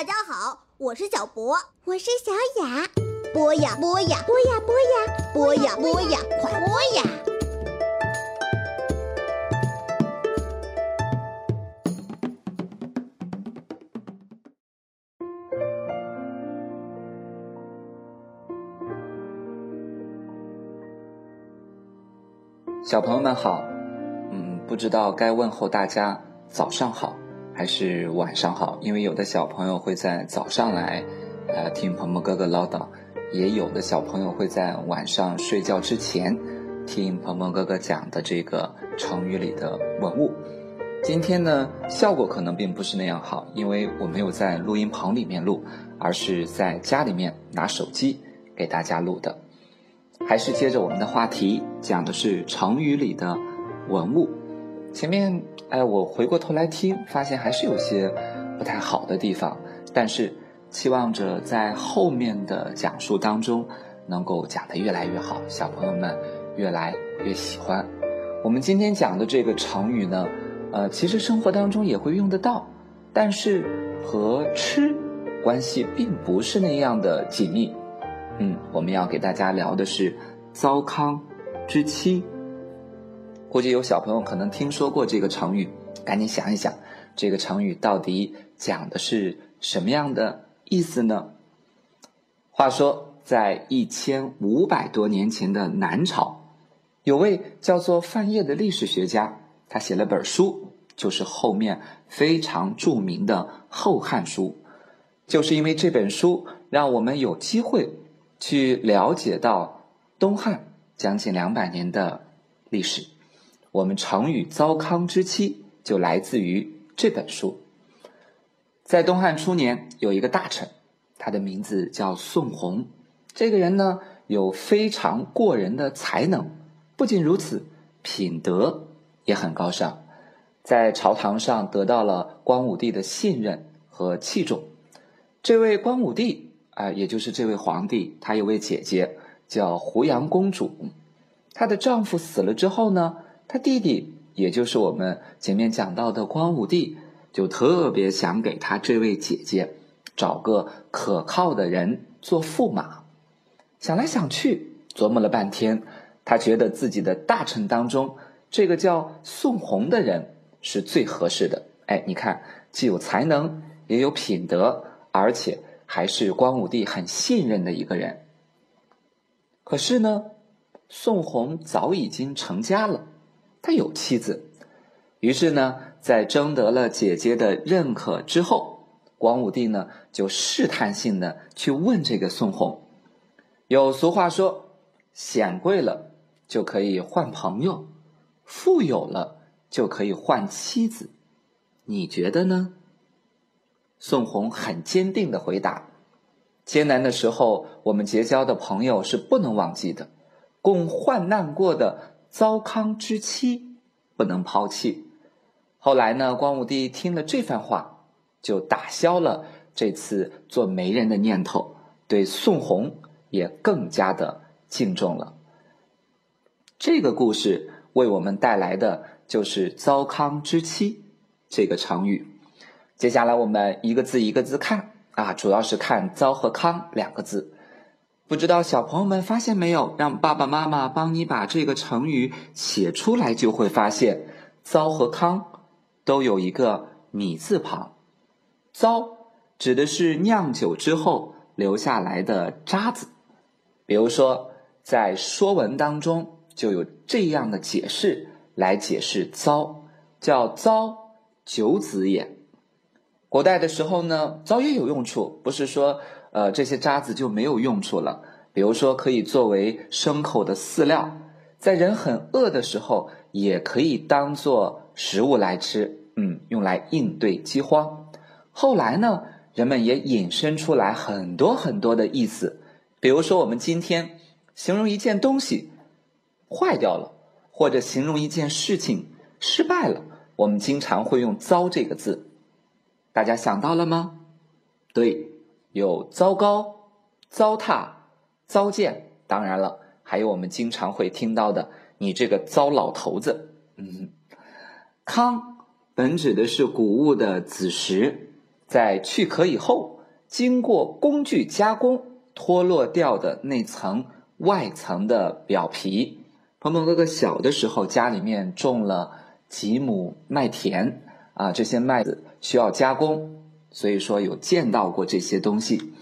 大家好，我是小博，我是小雅。播呀播呀，播呀播呀，播呀播呀，快播呀！小朋友们好，嗯，不知道该问候大家早上好还是晚上好，因为有的小朋友会在早上来，呃，听鹏鹏哥哥唠叨，也有的小朋友会在晚上睡觉之前听鹏鹏哥哥讲的这个成语里的文物。今天呢，效果可能并不是那样好，因为我没有在录音棚里面录，而是在家里面拿手机给大家录的。还是接着我们的话题，讲的是成语里的文物。前面哎，我回过头来听，发现还是有些不太好的地方，但是期望着在后面的讲述当中能够讲得越来越好，小朋友们越来越喜欢。我们今天讲的这个成语呢，呃，其实生活当中也会用得到，但是和吃关系并不是那样的紧密。嗯，我们要给大家聊的是糟糠之妻。估计有小朋友可能听说过这个成语，赶紧想一想，这个成语到底讲的是什么样的意思呢？话说，在一千五百多年前的南朝，有位叫做范晔的历史学家，他写了本书，就是后面非常著名的《后汉书》。就是因为这本书，让我们有机会。去了解到东汉将近两百年的历史，我们成语“糟糠之妻”就来自于这本书。在东汉初年，有一个大臣，他的名字叫宋弘。这个人呢，有非常过人的才能，不仅如此，品德也很高尚，在朝堂上得到了光武帝的信任和器重。这位光武帝。啊，也就是这位皇帝，他有位姐姐叫胡杨公主。她的丈夫死了之后呢，他弟弟，也就是我们前面讲到的光武帝，就特别想给他这位姐姐找个可靠的人做驸马。想来想去，琢磨了半天，他觉得自己的大臣当中，这个叫宋弘的人是最合适的。哎，你看，既有才能，也有品德，而且。还是光武帝很信任的一个人。可是呢，宋弘早已经成家了，他有妻子。于是呢，在征得了姐姐的认可之后，光武帝呢就试探性的去问这个宋弘。有俗话说：“显贵了就可以换朋友，富有了就可以换妻子。”你觉得呢？宋弘很坚定的回答：“艰难的时候，我们结交的朋友是不能忘记的；共患难过的糟糠之妻不能抛弃。”后来呢，光武帝听了这番话，就打消了这次做媒人的念头，对宋弘也更加的敬重了。这个故事为我们带来的就是“糟糠之妻”这个成语。接下来我们一个字一个字看啊，主要是看“糟”和“糠”两个字。不知道小朋友们发现没有？让爸爸妈妈帮你把这个成语写出来，就会发现“糟”和“糠”都有一个“米”字旁。“糟”指的是酿酒之后留下来的渣子，比如说在《说文》当中就有这样的解释来解释“糟”，叫“糟酒子也”。古代的时候呢，糟也有用处，不是说呃这些渣子就没有用处了。比如说，可以作为牲口的饲料，在人很饿的时候，也可以当做食物来吃，嗯，用来应对饥荒。后来呢，人们也引申出来很多很多的意思。比如说，我们今天形容一件东西坏掉了，或者形容一件事情失败了，我们经常会用“糟”这个字。大家想到了吗？对，有糟糕、糟蹋、糟践，当然了，还有我们经常会听到的“你这个糟老头子”。嗯，糠本指的是谷物的子实，在去壳以后，经过工具加工，脱落掉的那层外层的表皮。鹏鹏哥哥小的时候，家里面种了几亩麦田啊，这些麦子需要加工，所以说有见到过这些东西。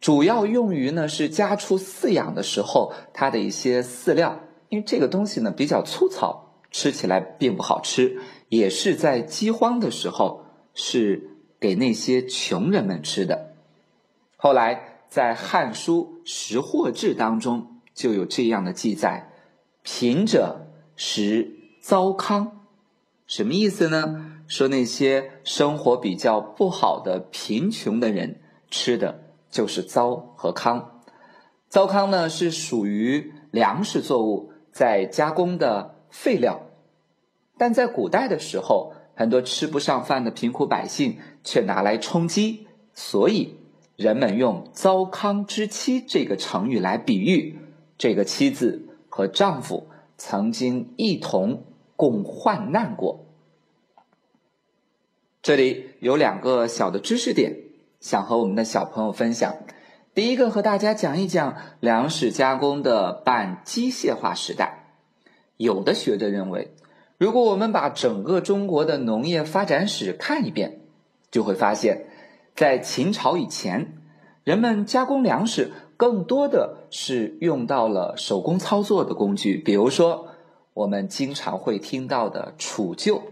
主要用于呢是家畜饲养的时候，它的一些饲料，因为这个东西呢比较粗糙，吃起来并不好吃，也是在饥荒的时候是给那些穷人们吃的。后来在《汉书·食货志》当中就有这样的记载。贫者食糟糠，什么意思呢？说那些生活比较不好的贫穷的人吃的就是糟和糠。糟糠呢是属于粮食作物在加工的废料，但在古代的时候，很多吃不上饭的贫苦百姓却拿来充饥，所以人们用“糟糠之妻”这个成语来比喻这个妻子。和丈夫曾经一同共患难过。这里有两个小的知识点，想和我们的小朋友分享。第一个，和大家讲一讲粮食加工的半机械化时代。有的学者认为，如果我们把整个中国的农业发展史看一遍，就会发现，在秦朝以前，人们加工粮食。更多的是用到了手工操作的工具，比如说我们经常会听到的杵臼，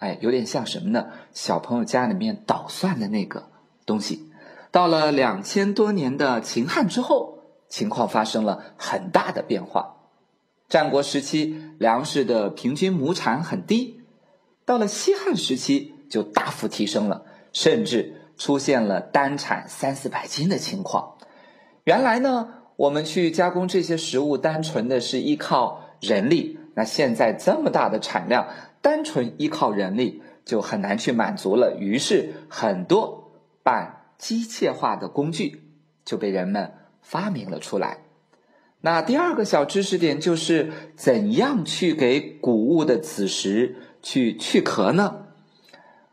哎，有点像什么呢？小朋友家里面捣蒜的那个东西。到了两千多年的秦汉之后，情况发生了很大的变化。战国时期粮食的平均亩产很低，到了西汉时期就大幅提升了，甚至出现了单产三四百斤的情况。原来呢，我们去加工这些食物，单纯的是依靠人力。那现在这么大的产量，单纯依靠人力就很难去满足了。于是，很多半机械化的工具就被人们发明了出来。那第二个小知识点就是，怎样去给谷物的子实去去壳呢？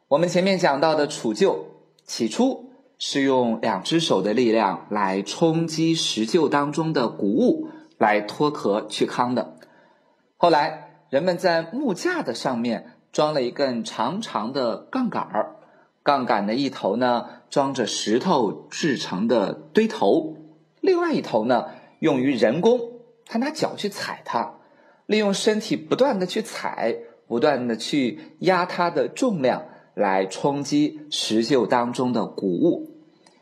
我们前面讲到的杵臼，起初。是用两只手的力量来冲击石臼当中的谷物，来脱壳去糠的。后来，人们在木架的上面装了一根长长的杠杆儿，杠杆的一头呢装着石头制成的堆头，另外一头呢用于人工，他拿脚去踩它，利用身体不断的去踩，不断的去压它的重量。来冲击石臼当中的谷物，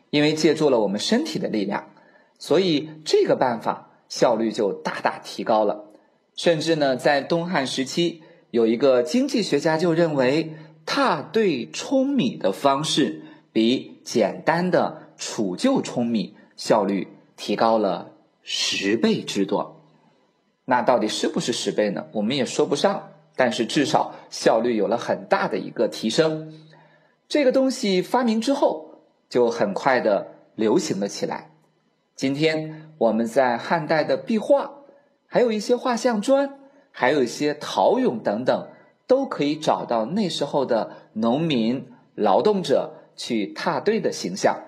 因为借助了我们身体的力量，所以这个办法效率就大大提高了。甚至呢，在东汉时期，有一个经济学家就认为，踏对舂米的方式比简单的杵臼舂米效率提高了十倍之多。那到底是不是十倍呢？我们也说不上。但是至少效率有了很大的一个提升，这个东西发明之后就很快的流行了起来。今天我们在汉代的壁画，还有一些画像砖，还有一些陶俑等等，都可以找到那时候的农民劳动者去踏堆的形象。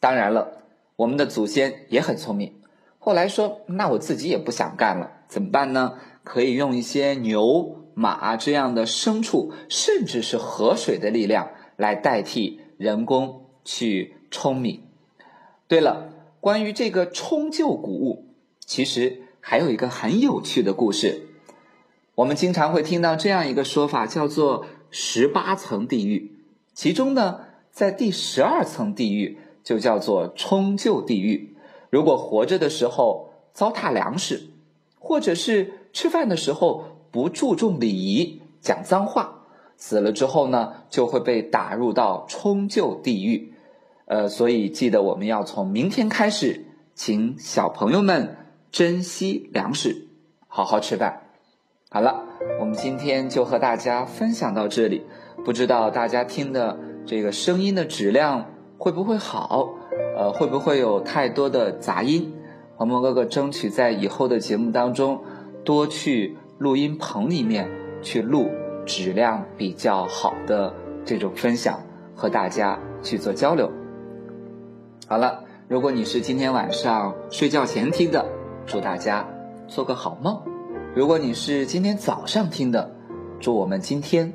当然了，我们的祖先也很聪明，后来说：“那我自己也不想干了，怎么办呢？”可以用一些牛、马这样的牲畜，甚至是河水的力量来代替人工去舂米。对了，关于这个冲臼谷物，其实还有一个很有趣的故事。我们经常会听到这样一个说法，叫做“十八层地狱”。其中呢，在第十二层地狱就叫做冲臼地狱。如果活着的时候糟蹋粮食，或者是吃饭的时候不注重礼仪，讲脏话，死了之后呢，就会被打入到冲臼地狱。呃，所以记得我们要从明天开始，请小朋友们珍惜粮食，好好吃饭。好了，我们今天就和大家分享到这里。不知道大家听的这个声音的质量会不会好？呃，会不会有太多的杂音？黄毛哥哥争取在以后的节目当中。多去录音棚里面去录质量比较好的这种分享和大家去做交流。好了，如果你是今天晚上睡觉前听的，祝大家做个好梦；如果你是今天早上听的，祝我们今天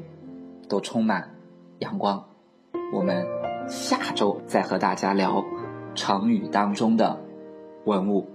都充满阳光。我们下周再和大家聊成语当中的文物。